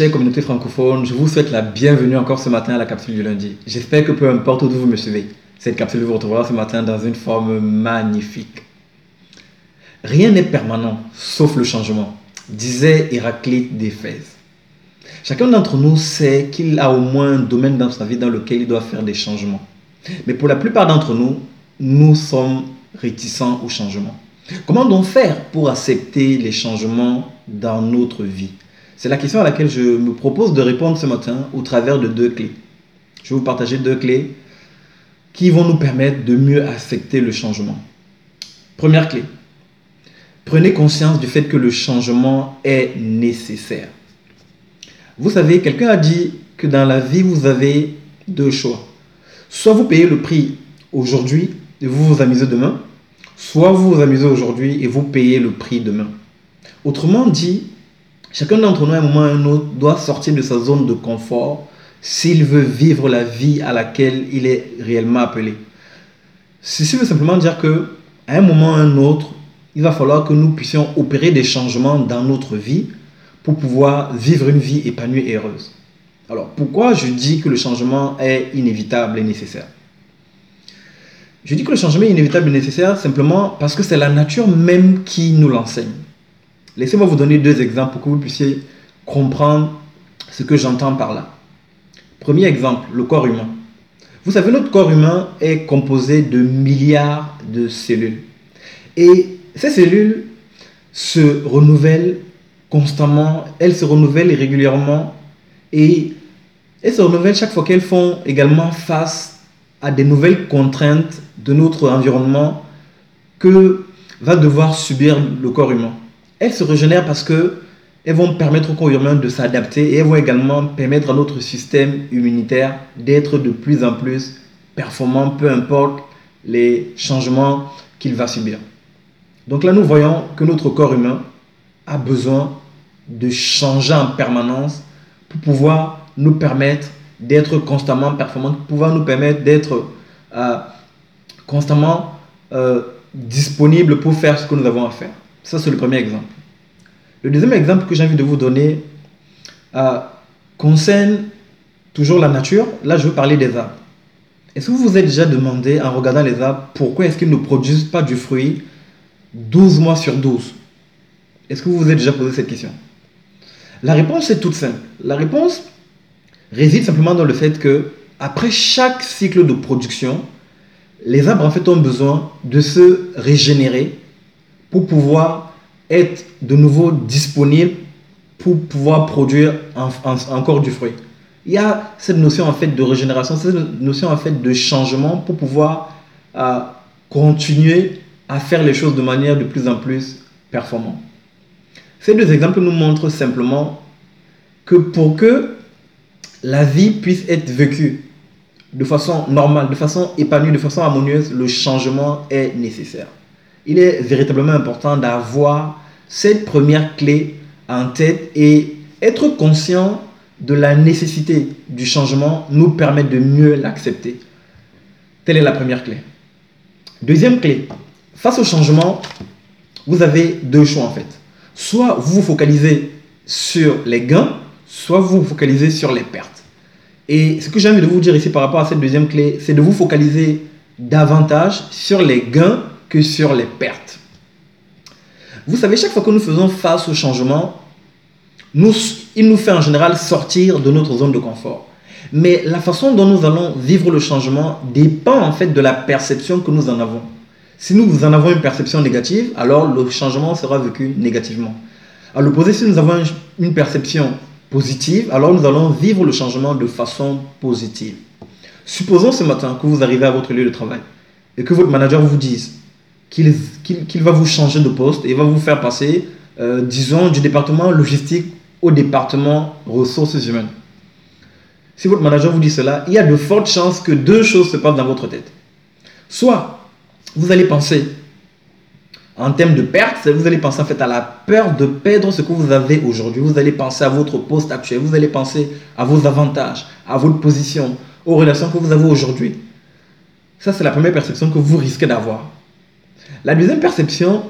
chère communauté francophone, je vous souhaite la bienvenue encore ce matin à la capsule du lundi. J'espère que peu importe où vous me suivez, cette capsule vous retrouvera ce matin dans une forme magnifique. Rien n'est permanent sauf le changement, disait Héraclite d'Éphèse. Chacun d'entre nous sait qu'il a au moins un domaine dans sa vie dans lequel il doit faire des changements. Mais pour la plupart d'entre nous, nous sommes réticents au changement. Comment donc faire pour accepter les changements dans notre vie? C'est la question à laquelle je me propose de répondre ce matin au travers de deux clés. Je vais vous partager deux clés qui vont nous permettre de mieux accepter le changement. Première clé. Prenez conscience du fait que le changement est nécessaire. Vous savez, quelqu'un a dit que dans la vie, vous avez deux choix. Soit vous payez le prix aujourd'hui et vous vous amusez demain, soit vous vous amusez aujourd'hui et vous payez le prix demain. Autrement dit, chacun d'entre nous, à un moment ou à un autre, doit sortir de sa zone de confort s'il veut vivre la vie à laquelle il est réellement appelé. Ceci veut simplement dire que à un moment ou à un autre, il va falloir que nous puissions opérer des changements dans notre vie pour pouvoir vivre une vie épanouie et heureuse. Alors, pourquoi je dis que le changement est inévitable et nécessaire? Je dis que le changement est inévitable et nécessaire simplement parce que c'est la nature même qui nous l'enseigne. Laissez-moi vous donner deux exemples pour que vous puissiez comprendre ce que j'entends par là. Premier exemple, le corps humain. Vous savez, notre corps humain est composé de milliards de cellules. Et ces cellules se renouvellent constamment, elles se renouvellent régulièrement et elles se renouvellent chaque fois qu'elles font également face à des nouvelles contraintes de notre environnement que va devoir subir le corps humain. Elles se régénèrent parce que elles vont permettre au corps humain de s'adapter et elles vont également permettre à notre système immunitaire d'être de plus en plus performant, peu importe les changements qu'il va subir. Donc là, nous voyons que notre corps humain a besoin de changer en permanence pour pouvoir nous permettre d'être constamment performant, pour pouvoir nous permettre d'être euh, constamment euh, disponible pour faire ce que nous avons à faire. Ça, c'est le premier exemple. Le deuxième exemple que j'ai envie de vous donner euh, concerne toujours la nature. Là, je veux parler des arbres. Est-ce que vous vous êtes déjà demandé, en regardant les arbres, pourquoi est-ce qu'ils ne produisent pas du fruit 12 mois sur 12 Est-ce que vous vous êtes déjà posé cette question? La réponse est toute simple. La réponse réside simplement dans le fait que, après chaque cycle de production, les arbres en fait ont besoin de se régénérer pour pouvoir être de nouveau disponibles pour pouvoir produire encore du fruit. Il y a cette notion en fait de régénération, cette notion en fait de changement pour pouvoir euh, continuer à faire les choses de manière de plus en plus performante. Ces deux exemples nous montrent simplement que pour que la vie puisse être vécue de façon normale, de façon épanouie, de façon harmonieuse, le changement est nécessaire. Il est véritablement important d'avoir cette première clé en tête et être conscient de la nécessité du changement nous permet de mieux l'accepter. Telle est la première clé. Deuxième clé, face au changement, vous avez deux choix en fait. Soit vous vous focalisez sur les gains, soit vous vous focalisez sur les pertes. Et ce que j'ai envie de vous dire ici par rapport à cette deuxième clé, c'est de vous focaliser davantage sur les gains que sur les pertes. Vous savez, chaque fois que nous faisons face au changement, nous, il nous fait en général sortir de notre zone de confort. Mais la façon dont nous allons vivre le changement dépend en fait de la perception que nous en avons. Si nous en avons une perception négative, alors le changement sera vécu négativement. À l'opposé, si nous avons une perception positive, alors nous allons vivre le changement de façon positive. Supposons ce matin que vous arrivez à votre lieu de travail et que votre manager vous dise qu'il va vous changer de poste et va vous faire passer, euh, disons, du département logistique au département ressources humaines. Si votre manager vous dit cela, il y a de fortes chances que deux choses se passent dans votre tête. Soit vous allez penser en termes de perte, vous allez penser en fait à la peur de perdre ce que vous avez aujourd'hui. Vous allez penser à votre poste actuel, vous allez penser à vos avantages, à votre position, aux relations que vous avez aujourd'hui. Ça, c'est la première perception que vous risquez d'avoir. La deuxième perception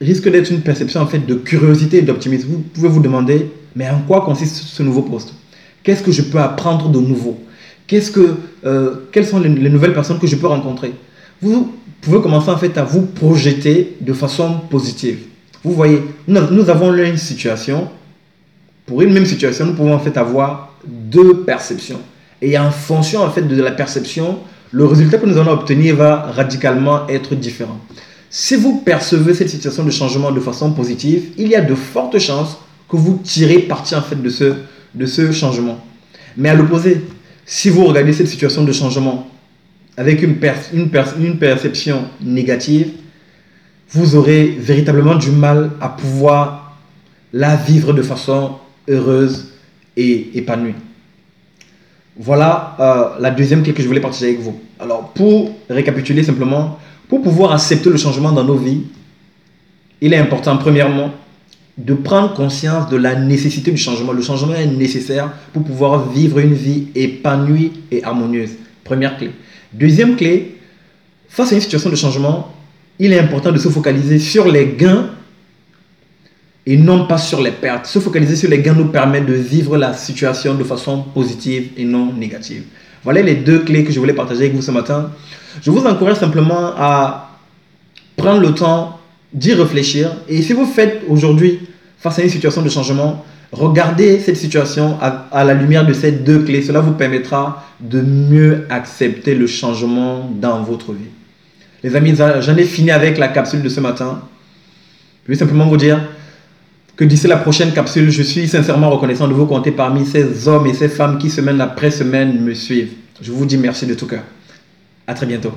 risque d'être une perception en fait de curiosité et d'optimisme. Vous pouvez vous demander Mais en quoi consiste ce nouveau poste? Qu'est-ce que je peux apprendre de nouveau? Qu'est-ce que, euh, Quelles sont les, nouvelles personnes que je peux rencontrer? Vous pouvez commencer en fait à vous projeter de façon positive. Vous voyez, nous, avons une situation. Pour une même situation, nous pouvons en fait avoir deux perceptions. Et en fonction en fait de la perception, le résultat que nous allons obtenir va radicalement être différent. Si vous percevez cette situation de changement de façon positive, il y a de fortes chances que vous tirez parti en fait de ce, de ce changement. Mais à l'opposé, si vous regardez cette situation de changement avec une, une, une perception négative, vous aurez véritablement du mal à pouvoir la vivre de façon heureuse et épanouie. Voilà euh, la deuxième clé que je voulais partager avec vous. Alors, pour récapituler simplement, pour pouvoir accepter le changement dans nos vies, il est important, premièrement, de prendre conscience de la nécessité du changement. Le changement est nécessaire pour pouvoir vivre une vie épanouie et harmonieuse. Première clé. Deuxième clé, face à une situation de changement, il est important de se focaliser sur les gains et non pas sur les pertes. Se focaliser sur les gains nous permet de vivre la situation de façon positive et non négative. Voilà les deux clés que je voulais partager avec vous ce matin. Je vous encourage simplement à prendre le temps d'y réfléchir. Et si vous faites aujourd'hui face à une situation de changement, regardez cette situation à, la lumière de ces deux clés. Cela vous permettra de mieux accepter le changement dans votre vie. Les amis, j'en ai fini avec la capsule de ce matin. Je vais simplement vous dire, que d'ici la prochaine capsule, je suis sincèrement reconnaissant de vous compter parmi ces hommes et ces femmes qui semaine après semaine me suivent. Je vous dis merci de tout cœur. À très bientôt.